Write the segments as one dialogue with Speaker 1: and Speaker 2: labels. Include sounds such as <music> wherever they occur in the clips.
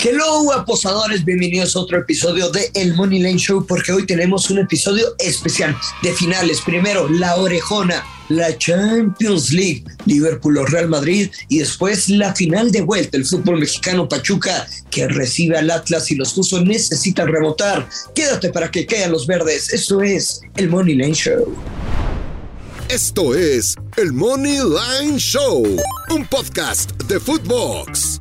Speaker 1: Hello, aposadores, bienvenidos a otro episodio de El Money Lane Show, porque hoy tenemos un episodio especial de finales. Primero, la orejona, la Champions League, Liverpool o Real Madrid, y después la final de vuelta, el fútbol mexicano Pachuca, que recibe al Atlas y los Tuzos necesitan remontar. Quédate para que caigan los verdes. Esto es El Money Lane Show.
Speaker 2: Esto es El Money Line Show, un podcast de Footbox.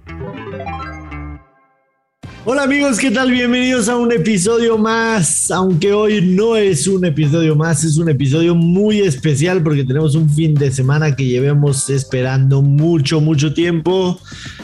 Speaker 3: Hola amigos, ¿qué tal? Bienvenidos a un episodio más, aunque hoy no es un episodio más, es un episodio muy especial porque tenemos un fin de semana que llevemos esperando mucho, mucho tiempo.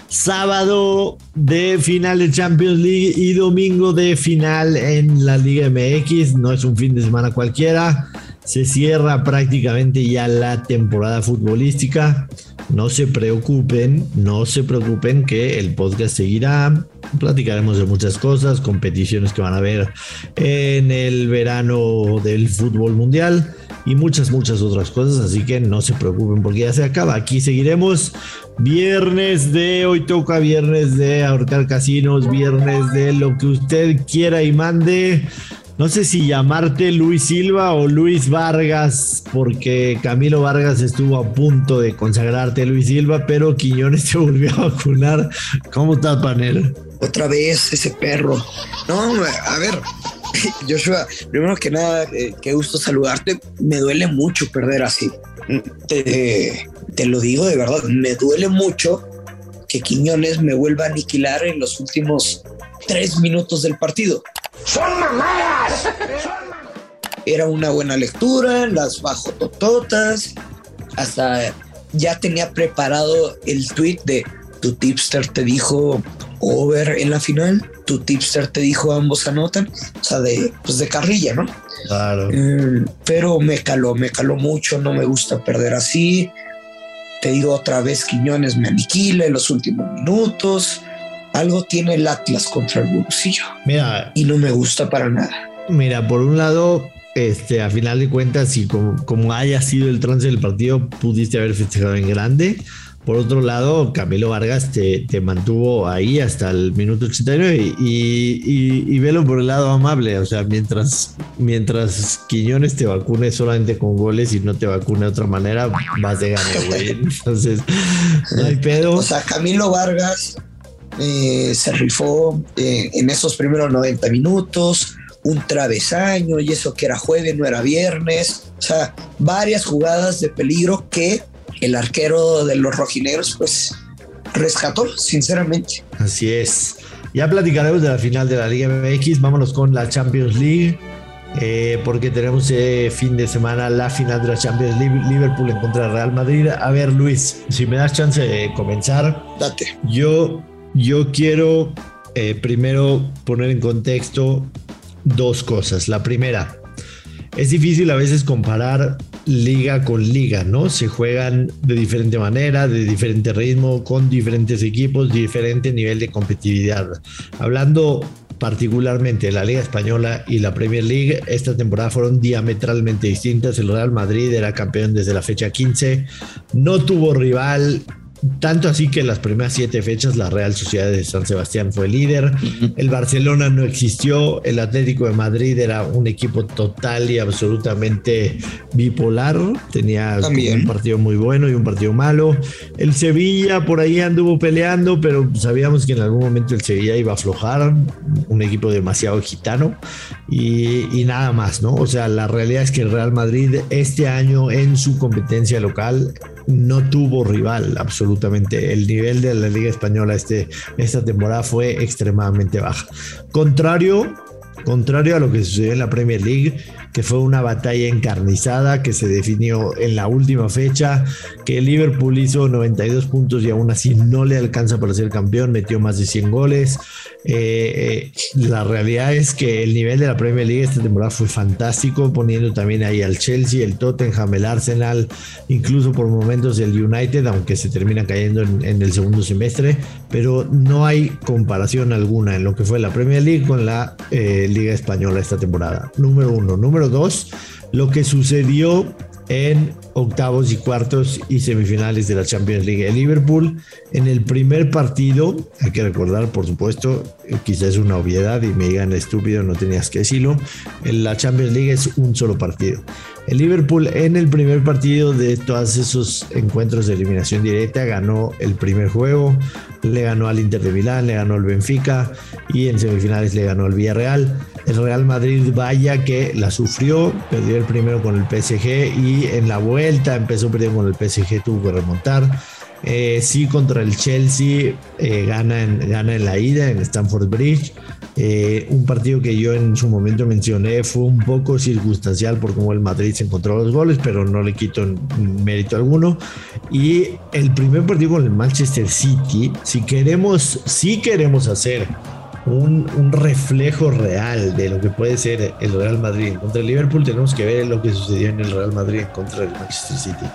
Speaker 3: Sábado de final de Champions League y domingo de final en la Liga MX, no es un fin de semana cualquiera, se cierra prácticamente ya la temporada futbolística. No se preocupen, no se preocupen que el podcast seguirá. Platicaremos de muchas cosas, competiciones que van a haber en el verano del fútbol mundial y muchas, muchas otras cosas. Así que no se preocupen porque ya se acaba. Aquí seguiremos. Viernes de hoy toca viernes de ahorcar casinos, viernes de lo que usted quiera y mande. No sé si llamarte Luis Silva o Luis Vargas, porque Camilo Vargas estuvo a punto de consagrarte Luis Silva, pero Quiñones <laughs> te volvió a vacunar. ¿Cómo estás, Panel?
Speaker 1: Otra vez ese perro. No, a ver, <laughs> Joshua, primero que nada, eh, qué gusto saludarte. Me duele mucho perder así. Te, te lo digo de verdad, me duele mucho que Quiñones me vuelva a aniquilar en los últimos tres minutos del partido. ¡Son mamadas! Era una buena lectura, las bajo tototas, hasta ya tenía preparado el tweet de tu tipster te dijo over en la final, tu tipster te dijo ambos anotan, o sea, de, pues de carrilla, ¿no?
Speaker 3: Claro.
Speaker 1: Mm, pero me caló, me caló mucho, no me gusta perder así. Te digo otra vez, Quiñones me aniquila en los últimos minutos algo tiene el Atlas contra el bolsillo.
Speaker 3: Mira.
Speaker 1: Y no me gusta para nada.
Speaker 3: Mira, por un lado, este, a final de cuentas, y como, como haya sido el trance del partido, pudiste haber festejado en grande. Por otro lado, Camilo Vargas te, te mantuvo ahí hasta el minuto 89 y, y, y, velo por el lado amable. O sea, mientras, mientras Quiñones te vacune solamente con goles y no te vacune de otra manera, vas de gane, güey. <laughs> Entonces, no hay pedo.
Speaker 1: O sea, Camilo Vargas eh, se rifó eh, en esos primeros 90 minutos, un travesaño y eso que era jueves, no era viernes, o sea, varias jugadas de peligro que el arquero de los rojinegros pues rescató, sinceramente.
Speaker 3: Así es. Ya platicaremos de la final de la Liga MX, vámonos con la Champions League. Eh, porque tenemos eh, fin de semana la final de la Champions League, Liverpool en contra de Real Madrid. A ver, Luis, si me das chance de comenzar.
Speaker 1: Date.
Speaker 3: Yo yo quiero eh, primero poner en contexto dos cosas. La primera, es difícil a veces comparar liga con liga, ¿no? Se juegan de diferente manera, de diferente ritmo, con diferentes equipos, diferente nivel de competitividad. Hablando particularmente la Liga Española y la Premier League, esta temporada fueron diametralmente distintas. El Real Madrid era campeón desde la fecha 15, no tuvo rival tanto así que en las primeras siete fechas la Real Sociedad de San Sebastián fue líder, el Barcelona no existió, el Atlético de Madrid era un equipo total y absolutamente bipolar, tenía un partido muy bueno y un partido malo, el Sevilla por ahí anduvo peleando, pero sabíamos que en algún momento el Sevilla iba a aflojar, un equipo demasiado gitano y, y nada más, ¿no? O sea, la realidad es que el Real Madrid este año en su competencia local no tuvo rival absolutamente. El nivel de la Liga Española este, esta temporada fue extremadamente baja. Contrario, contrario a lo que sucedió en la Premier League, que fue una batalla encarnizada que se definió en la última fecha, que Liverpool hizo 92 puntos y aún así no le alcanza para ser campeón, metió más de 100 goles. Eh, eh, la realidad es que el nivel de la Premier League esta temporada fue fantástico, poniendo también ahí al Chelsea, el Tottenham, el Arsenal, incluso por momentos el United, aunque se termina cayendo en, el segundo semestre, pero no hay comparación alguna en lo que fue la Premier League con la eh, Liga Española esta temporada. Número uno. Número dos, lo que sucedió en octavos y cuartos y semifinales de la Champions League. El Liverpool en el primer partido, hay que recordar, por supuesto, eh, quizás es una obviedad y me digan estúpido, no tenías que decirlo, en la Champions League es un solo partido. El Liverpool en el primer partido de todos esos encuentros de eliminación directa ganó el primer juego, le ganó al Inter de Milán, le ganó al Benfica y en semifinales le ganó al Villarreal. El Real Madrid vaya que la sufrió, perdió el primero con el PSG y en la vuelta empezó perdiendo con el PSG, tuvo que remontar. Eh, sí, contra el Chelsea eh, gana, en, gana en la ida en Stamford Bridge. Eh, un partido que yo en su momento mencioné fue un poco circunstancial por cómo el Madrid se encontró los goles, pero no le quito mérito alguno. Y el primer partido con el Manchester City, si queremos, si queremos hacer un, reflejo real de lo que puede ser el Real Madrid contra el Liverpool, tenemos que ver lo que sucedió en el Real Madrid contra el Manchester City.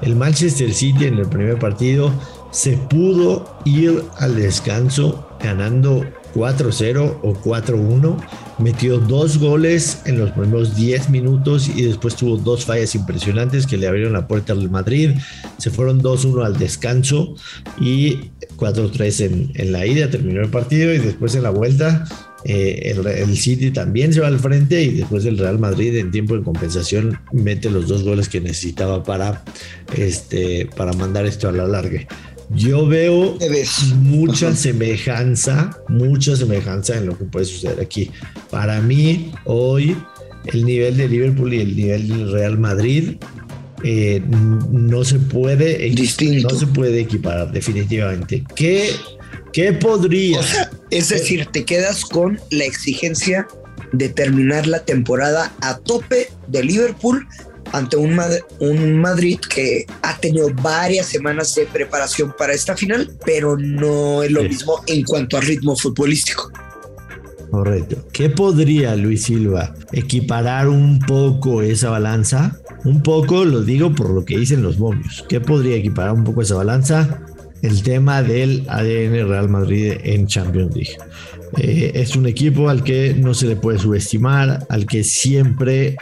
Speaker 3: El Manchester City en el primer partido se pudo ir al descanso ganando 4-0 o 4-1. Metió dos goles en los primeros 10 minutos y después tuvo dos fallas impresionantes que le abrieron la puerta al Madrid. Se fueron 2-1 al descanso y 4-3 en, la ida. Terminó el partido y después en la vuelta eh, el, City también se va al frente y después el Real Madrid en tiempo de compensación mete los dos goles que necesitaba para, este, para mandar esto a la larga. Yo veo mucha semejanza, mucha semejanza en lo que puede suceder aquí. Para mí, hoy, el nivel de Liverpool y el nivel del Real Madrid eh, no se puede
Speaker 1: Distinto.
Speaker 3: no se puede equiparar definitivamente. ¿Qué, qué podría?
Speaker 1: es decir, te quedas con la exigencia de terminar la temporada a tope de Liverpool ante un, un Madrid que ha tenido varias semanas de preparación para esta final, pero no es lo mismo en cuanto a ritmo futbolístico.
Speaker 3: Correcto. ¿Qué podría Luis Silva equiparar un poco esa balanza? Un poco, lo digo por lo que dicen los momios. ¿Qué podría equiparar un poco esa balanza? El tema del ADN Real Madrid en Champions League. Eh, es un equipo al que no se le puede subestimar, al que siempre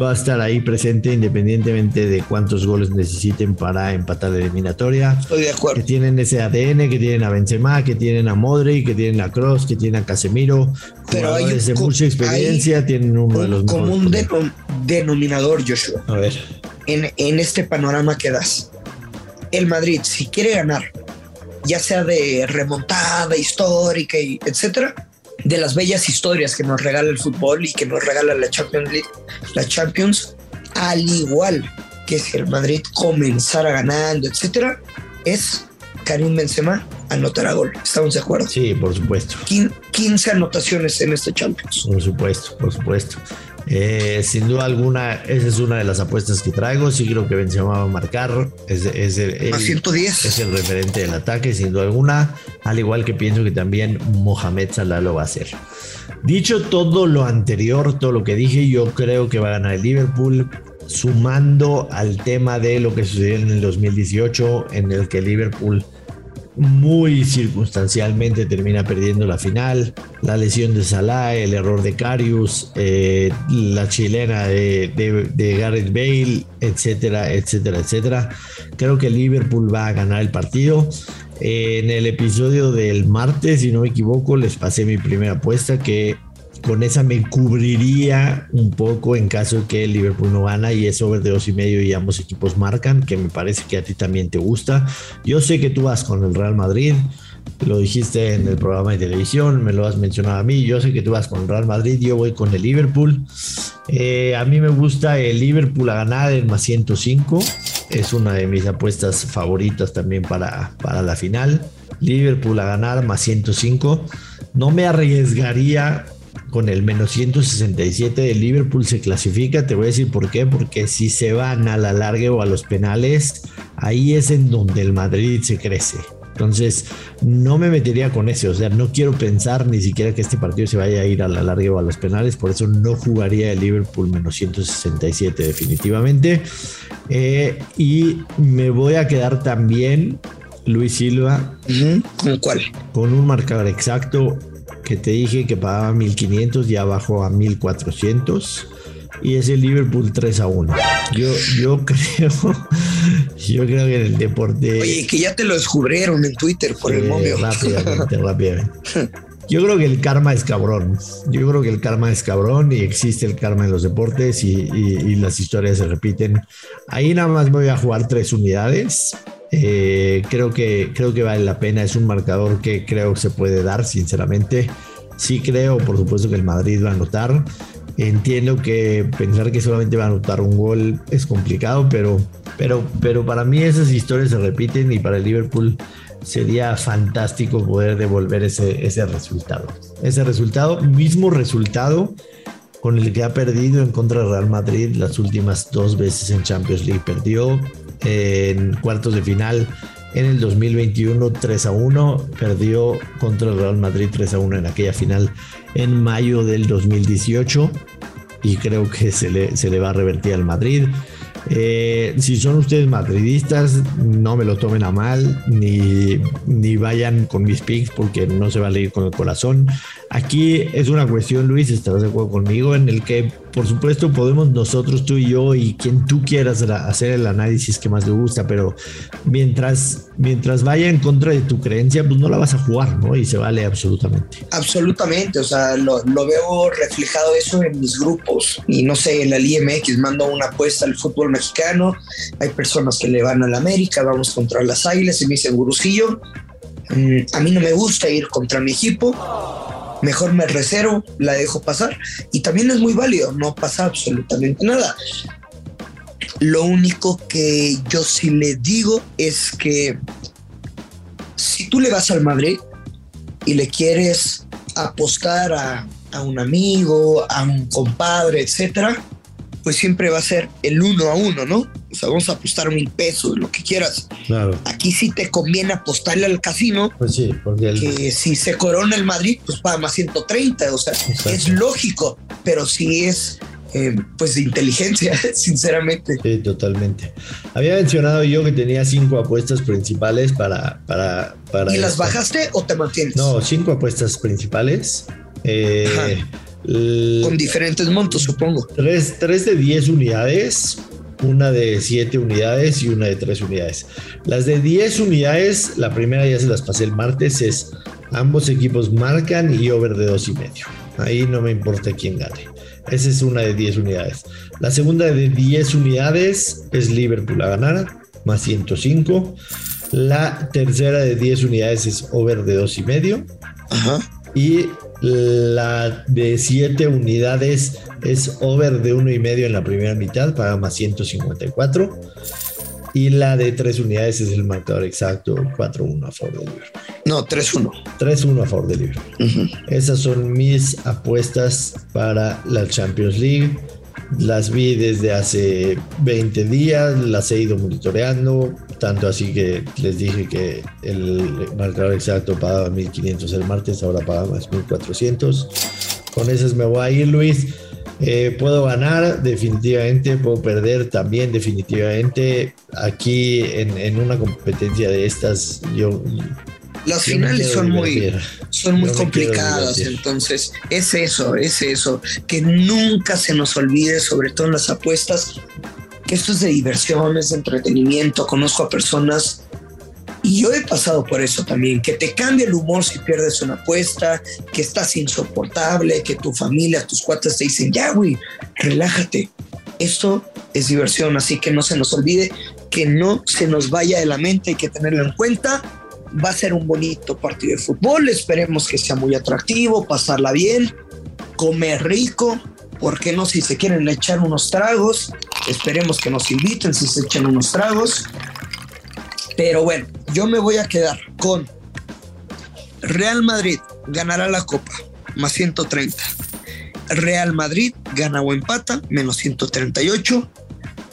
Speaker 3: va a estar ahí presente independientemente de cuántos goles necesiten para empatar la eliminatoria.
Speaker 1: Estoy de acuerdo.
Speaker 3: Que tienen ese ADN, que tienen a Benzema, que tienen a Modric, que tienen a Kroos, que tienen a Casemiro. Pero hay de mucha experiencia, tienen uno de los
Speaker 1: Como un denominador, Joshua.
Speaker 3: A ver.
Speaker 1: En, en este panorama que das. El Madrid, si quiere ganar ya sea de remontada histórica, y etcétera, de las bellas historias que nos regala el fútbol y que nos regala la Champions League, la Champions, al igual que si el Madrid comenzara ganando, etcétera, es Karim Benzema anotará gol. ¿Estamos de acuerdo?
Speaker 3: Sí, por supuesto.
Speaker 1: 15 anotaciones en este Champions.
Speaker 3: Por supuesto, por supuesto. Eh, sin duda alguna, esa es una de las apuestas que traigo. Sí creo que Benzema va a marcar. Es, es, el,
Speaker 1: 110.
Speaker 3: es el referente del ataque, sin duda alguna. Al igual que pienso que también Mohamed Salah lo va a hacer. Dicho todo lo anterior, todo lo que dije, yo creo que va a ganar el Liverpool. Sumando al tema de lo que sucedió en el 2018, en el que Liverpool muy circunstancialmente termina perdiendo la final. La lesión de Salah, el error de Carius, eh, la chilena de, de, Gareth Bale, etcétera, etcétera, etcétera. Creo que Liverpool va a ganar el partido. en el episodio del martes, si no me equivoco, les pasé mi primera apuesta que con esa me cubriría un poco en caso de que el Liverpool no gana y es over de dos y medio y ambos equipos marcan, que me parece que a ti también te gusta. Yo sé que tú vas con el Real Madrid, lo dijiste en el programa de televisión, me lo has mencionado a mí, yo sé que tú vas con el Real Madrid, yo voy con el Liverpool. Eh, a mí me gusta el Liverpool a ganar en más 105, es una de mis apuestas favoritas también para, para la final. Liverpool a ganar más 105. No me arriesgaría con el menos 167 de Liverpool se clasifica. Te voy a decir por qué. Porque si se van a la larga o a los penales, ahí es en donde el Madrid se crece. Entonces, no me metería con ese. O sea, no quiero pensar ni siquiera que este partido se vaya a ir a la larga o a los penales. Por eso no jugaría el Liverpool menos 167 definitivamente. Eh, y me voy a quedar también, Luis Silva.
Speaker 1: ¿Con cuál?
Speaker 3: Con un marcador exacto que te dije que pagaba 1500, ya bajó a 1400. y es el Liverpool 3 a 1. Yo, yo <laughs> creo, yo creo que en el deporte.
Speaker 1: Oye, que ya te lo descubrieron en Twitter por el momio.
Speaker 3: Rápidamente, <laughs> rápidamente. Yo creo que el karma es cabrón. Yo creo que el karma es cabrón y existe el karma en los deportes y, las historias se repiten. Ahí nada más voy a jugar tres unidades. Eh, creo, que, creo que vale la pena. Es un marcador que creo que se puede dar, sinceramente. Sí creo, por supuesto, que el Madrid va a anotar. Entiendo que pensar que solamente va a anotar un gol es complicado, pero, pero, pero para mí esas historias se repiten y para el Liverpool sería fantástico poder devolver ese, ese resultado. Ese resultado, mismo resultado con el que ha perdido en contra de Real Madrid las últimas dos veces en Champions League. Perdió en cuartos de final en el 2021 3 a 1, perdió contra el Real Madrid 3 a 1 en aquella final en mayo del 2018 y creo que se le, se le va a revertir al Madrid. Eh, si son ustedes madridistas, no me lo tomen a mal, ni, ni vayan con mis picks porque no se va a leer con el corazón. Aquí es una cuestión, Luis, estarás de acuerdo conmigo, en el que por supuesto podemos nosotros, tú y yo, y quien tú quieras hacer el análisis que más te gusta, pero mientras, mientras vaya en contra de tu creencia, pues no la vas a jugar, ¿no? Y se vale absolutamente.
Speaker 1: Absolutamente, o sea, lo, lo veo reflejado eso en mis grupos. Y no sé, en la IMX mando una apuesta al fútbol mexicano, hay personas que le van a la América, vamos contra las Águilas y me dicen, Gurusillo, mm, a mí no me gusta ir contra mi equipo mejor me reservo, la dejo pasar y también es muy válido, no pasa absolutamente nada. Lo único que yo sí le digo es que si tú le vas al Madrid y le quieres apostar a, a un amigo, a un compadre, etcétera, pues siempre va a ser el uno a uno, ¿no? O sea, vamos a apostar mil pesos, lo que quieras. Claro. Aquí sí te conviene apostarle al casino.
Speaker 3: Pues sí, porque
Speaker 1: que si se corona el Madrid, pues paga más 130. O sea, es lógico, pero sí es eh, pues de inteligencia, <laughs> sinceramente.
Speaker 3: Sí, totalmente. Había mencionado yo que tenía cinco apuestas principales para... para, para
Speaker 1: ¿Y las bajaste o te mantienes?
Speaker 3: No, cinco apuestas principales. Eh,
Speaker 1: con diferentes montos, supongo.
Speaker 3: Tres, de 10 unidades, una de 7 unidades y una de 3 unidades. Las de 10 unidades, la primera ya se las pasé el martes, es ambos equipos marcan y over de 2 y medio. Ahí no me importa quién gane. Esa es una de 10 unidades. La segunda de 10 unidades es Liverpool a ganar, más 105. La tercera de 10 unidades es over de 2 y medio. Ajá. Y la de 7 unidades es over de uno y medio en la primera mitad, paga más 154. Y la de 3 unidades es el marcador exacto, 4-1 a favor de Liverpool.
Speaker 1: No, 3-1.
Speaker 3: 3-1 a favor de Liverpool. Esas son mis apuestas para la Champions League. Las vi desde hace 20 días, las he ido monitoreando, tanto así que les dije que el marcador exacto pagaba 1500 el martes, ahora paga más 1400. Con esas me voy a ir, Luis. Eh, puedo ganar definitivamente, puedo perder también definitivamente. Aquí en, en una competencia de estas, yo
Speaker 1: las finales son muy, son muy complicadas, entonces es eso, es eso, que nunca se nos olvide, sobre todo en las apuestas, esto es de diversión, es de entretenimiento, conozco a personas y yo he pasado por eso también, que te cambia el humor si pierdes una apuesta, que estás insoportable, que tu familia, tus cuates te dicen, ya, güey, relájate. Esto es diversión, así que no se nos olvide que no se nos vaya de la mente, hay que tenerlo en cuenta va a ser un bonito partido de fútbol, esperemos que sea muy atractivo, pasarla bien, comer rico, ¿por qué no si se quieren echar unos tragos? Esperemos que nos inviten si se echan unos tragos. Pero bueno, yo me voy a quedar con Real Madrid ganará la Copa, más 130. Real Madrid gana o empata, menos 138.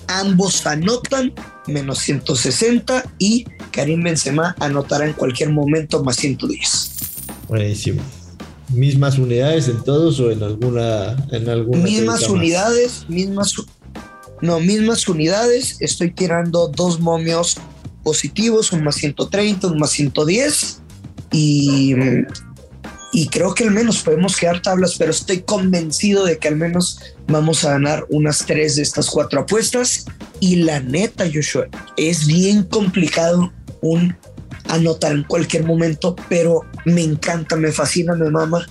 Speaker 1: Ambos anotan, menos 160. Y Karim Benzema anotará en cualquier momento más 110.
Speaker 3: Buenísimo. ¿Mismas unidades en todos o en alguna? En alguna
Speaker 1: mismas unidades, mismas. No, mismas unidades. Estoy tirando dos momios positivos, un más 130, un más 110. Y, y creo que al menos podemos quedar tablas, pero estoy convencido de que al menos vamos a ganar unas tres de estas cuatro apuestas. Y la neta, Joshua, es bien complicado un anotar en cualquier momento, pero me encanta, me fascina, me mama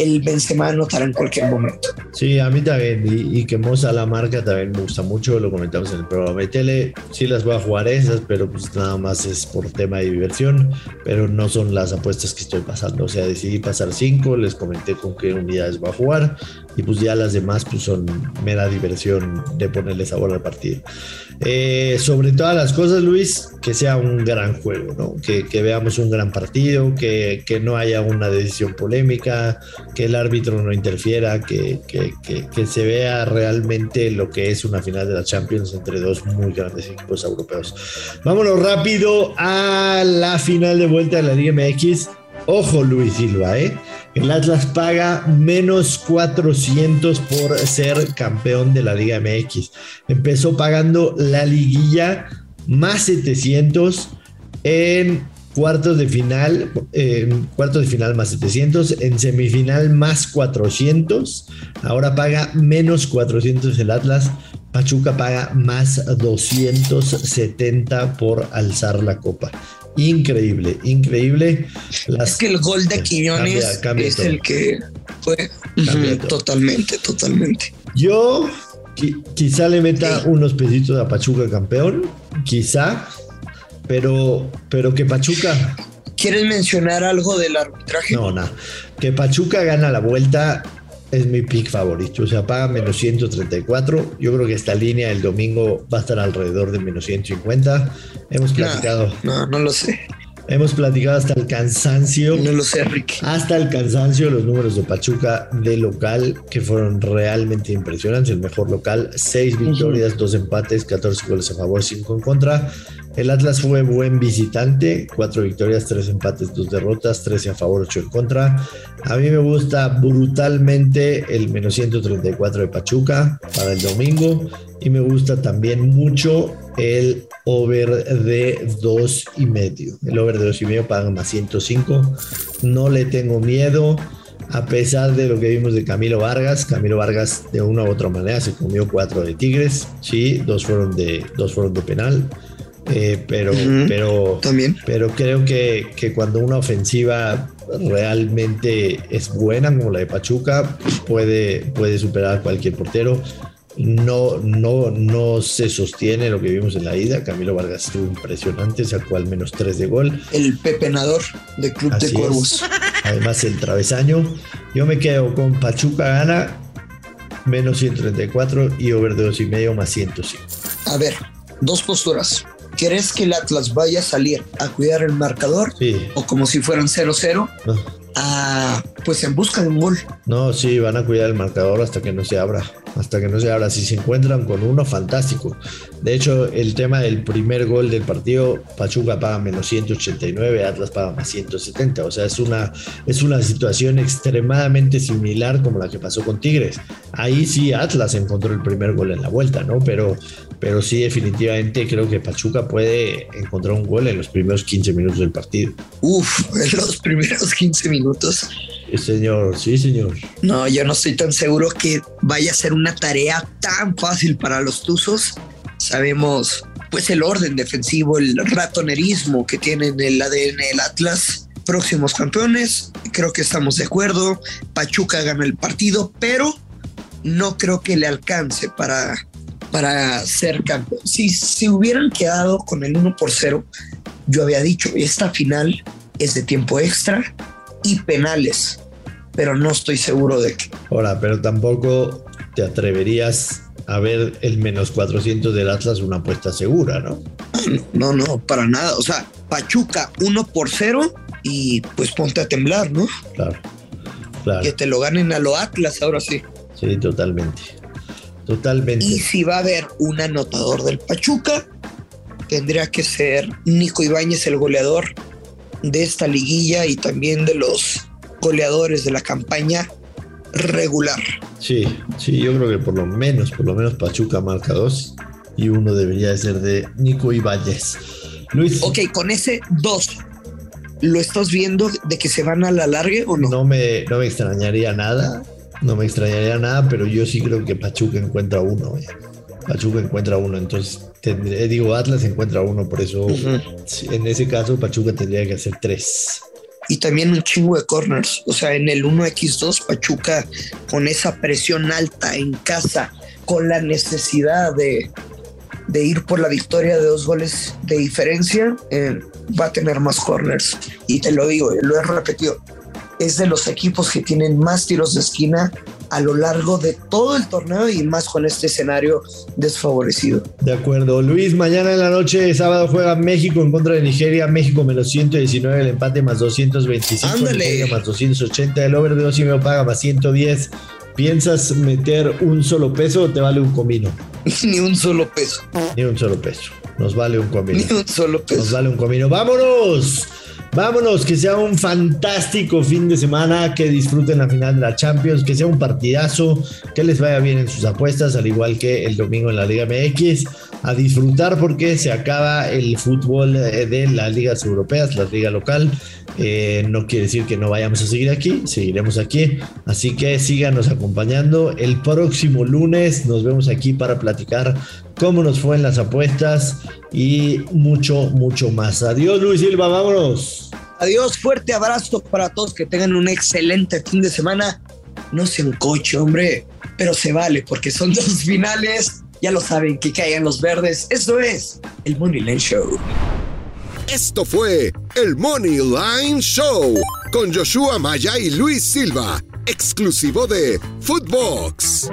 Speaker 1: el Benzema anotará en cualquier momento.
Speaker 3: Sí, a mí también, y, que Moza la marca también me gusta mucho, lo comentamos en el programa de tele, sí las voy a jugar esas, pero pues nada más es por tema de diversión, pero no son las apuestas que estoy pasando, o sea, decidí pasar cinco, les comenté con qué unidades voy a jugar, y pues ya las demás pues son mera diversión de ponerle sabor al partido. Eh, sobre todas las cosas, Luis, que sea un gran juego, ¿no? que, veamos un gran partido, que, que, no haya una decisión polémica, que el árbitro no interfiera, que, que, se vea realmente lo que es una final de la Champions entre dos muy grandes equipos europeos. Vámonos rápido a la final de vuelta de la Liga MX. Ojo Luis Silva, ¿eh? El Atlas paga menos 400 por ser campeón de la Liga MX. Empezó pagando la liguilla más 700 en cuartos de final, en cuartos de final más 700, en semifinal más 400. Ahora paga menos 400 el Atlas. Pachuca paga más 270 por alzar la copa increíble, increíble.
Speaker 1: es que el gol de Quiñones es el que fue totalmente, totalmente.
Speaker 3: Yo quizá le meta unos pesitos a Pachuca campeón, quizá, pero, pero que Pachuca.
Speaker 1: ¿Quieres mencionar algo del arbitraje?
Speaker 3: No, nada. Que Pachuca gana la vuelta es mi pick favorito. O sea, paga menos 134. Yo creo que esta línea el domingo va a estar alrededor de menos 150. Hemos platicado.
Speaker 1: No, no, lo sé.
Speaker 3: Hemos platicado hasta el cansancio.
Speaker 1: No lo sé, Rick.
Speaker 3: Hasta el cansancio los números de Pachuca de local que fueron realmente impresionantes. El mejor local, 6 victorias, 2 empates, 14 goles a favor, 5 en contra. El Atlas fue buen visitante, cuatro victorias, tres empates, dos derrotas, 13 a favor, 8 en contra. A mí me gusta brutalmente el menos 134 de Pachuca para el domingo y me gusta también mucho el over de dos y medio. El over de dos y medio paga más 105. No le tengo miedo. A pesar de lo que vimos de Camilo Vargas, Camilo Vargas de una u otra manera se comió cuatro de Tigres, sí, dos fueron de, dos fueron de penal. Eh, pero, pero,
Speaker 1: ¿También?
Speaker 3: pero creo que, que, cuando una ofensiva realmente es buena, como la de Pachuca, puede, puede superar a cualquier portero. No, no, no se sostiene lo que vimos en la ida. Camilo Vargas estuvo impresionante, sacó al menos tres de gol.
Speaker 1: El pepenador de Club de Cuervos.
Speaker 3: Además, el travesaño. Yo me quedo con Pachuca gana menos 134 y over de dos y medio más 105.
Speaker 1: A ver, dos posturas. ¿Quieres que el Atlas vaya a salir a cuidar el marcador?
Speaker 3: Sí.
Speaker 1: O como si fueran 0-0. Ah, pues en busca de un gol.
Speaker 3: No, sí, van a cuidar el marcador hasta que no se abra hasta que no se abra. Si se encuentran con uno, fantástico. De hecho, el tema del primer gol del partido, Pachuca paga menos 189, Atlas paga más 170. O sea, es una, es una situación extremadamente similar como la que pasó con Tigres. Ahí sí Atlas encontró el primer gol en la vuelta, ¿no? Pero, pero sí, definitivamente creo que Pachuca puede encontrar un gol en los primeros 15 minutos del partido.
Speaker 1: Uf, en los primeros 15 minutos
Speaker 3: señor, sí, señor.
Speaker 1: No, yo no estoy tan seguro que vaya a ser una tarea tan fácil para los Tuzos. Sabemos, pues, el orden defensivo, el ratonerismo que tiene en el ADN el Atlas. Próximos campeones, creo que estamos de acuerdo. Pachuca gana el partido, pero no creo que le alcance para, para ser campeón. Si, si hubieran quedado con el 1 por 0, yo había dicho, esta final es de tiempo extra y penales, pero no estoy seguro de que.
Speaker 3: Ahora, pero tampoco te atreverías a ver el menos 400 del Atlas una apuesta segura, ¿no?
Speaker 1: No, no, para nada. O sea, Pachuca 1 por 0 y pues ponte a temblar, ¿no?
Speaker 3: Claro, claro.
Speaker 1: Que te lo ganen a lo Atlas ahora sí.
Speaker 3: Sí, totalmente. Totalmente.
Speaker 1: Y si va a haber un anotador del Pachuca, tendría que ser Nico Ibáñez, el goleador, de esta liguilla y también de los goleadores de la campaña regular.
Speaker 3: Sí, sí, yo creo que por lo menos, por lo menos Pachuca marca dos y uno debería ser de Nico Ibáñez. Luis.
Speaker 1: Ok, con ese dos. ¿Lo estás viendo de que se van a la larga o no?
Speaker 3: No me, no me extrañaría nada, no me extrañaría nada, pero yo sí creo que Pachuca encuentra uno. Eh. Pachuca encuentra uno, entonces tendré, digo, Atlas encuentra uno, por eso en ese caso Pachuca tendría que hacer tres.
Speaker 1: Y también un chingo de corners, o sea, en el 1x2 Pachuca con esa presión alta en casa, con la necesidad de, de ir por la victoria de dos goles de diferencia, eh, va a tener más corners. Y te lo digo, lo he repetido, es de los equipos que tienen más tiros de esquina a lo largo de todo el torneo y más con este escenario desfavorecido.
Speaker 3: De acuerdo. Luis, mañana en la noche, sábado, juega México en contra de Nigeria. México menos 119, el empate más 225.
Speaker 1: Ándale.
Speaker 3: más 280, el over de 2 y medio paga más 110. ¿Piensas meter un solo peso o te vale un comino? <laughs>
Speaker 1: Ni un solo peso.
Speaker 3: Ni un solo peso. Nos vale un comino.
Speaker 1: Ni un solo peso.
Speaker 3: Nos vale un comino. ¡Vámonos! Vámonos, que sea un fantástico fin de semana, que disfruten la final de la Champions, que sea un partidazo, que les vaya bien en sus apuestas, al igual que el domingo en la Liga MX. A disfrutar porque se acaba el fútbol eh, de las ligas europeas, la liga local. Eh, no quiere decir que no vayamos a seguir aquí, seguiremos aquí. Así que síganos acompañando. El próximo lunes nos vemos aquí para platicar cómo nos fue en las apuestas y mucho, mucho más. Adiós Luis Silva, vámonos.
Speaker 1: Adiós, fuerte abrazo para todos, que tengan un excelente fin de semana. No se coche, hombre, pero se vale porque son <laughs> dos finales. Ya lo saben, que caigan los verdes. Eso es el Money Line Show.
Speaker 2: Esto fue el Money Line Show con Joshua Maya y Luis Silva, exclusivo de Footbox.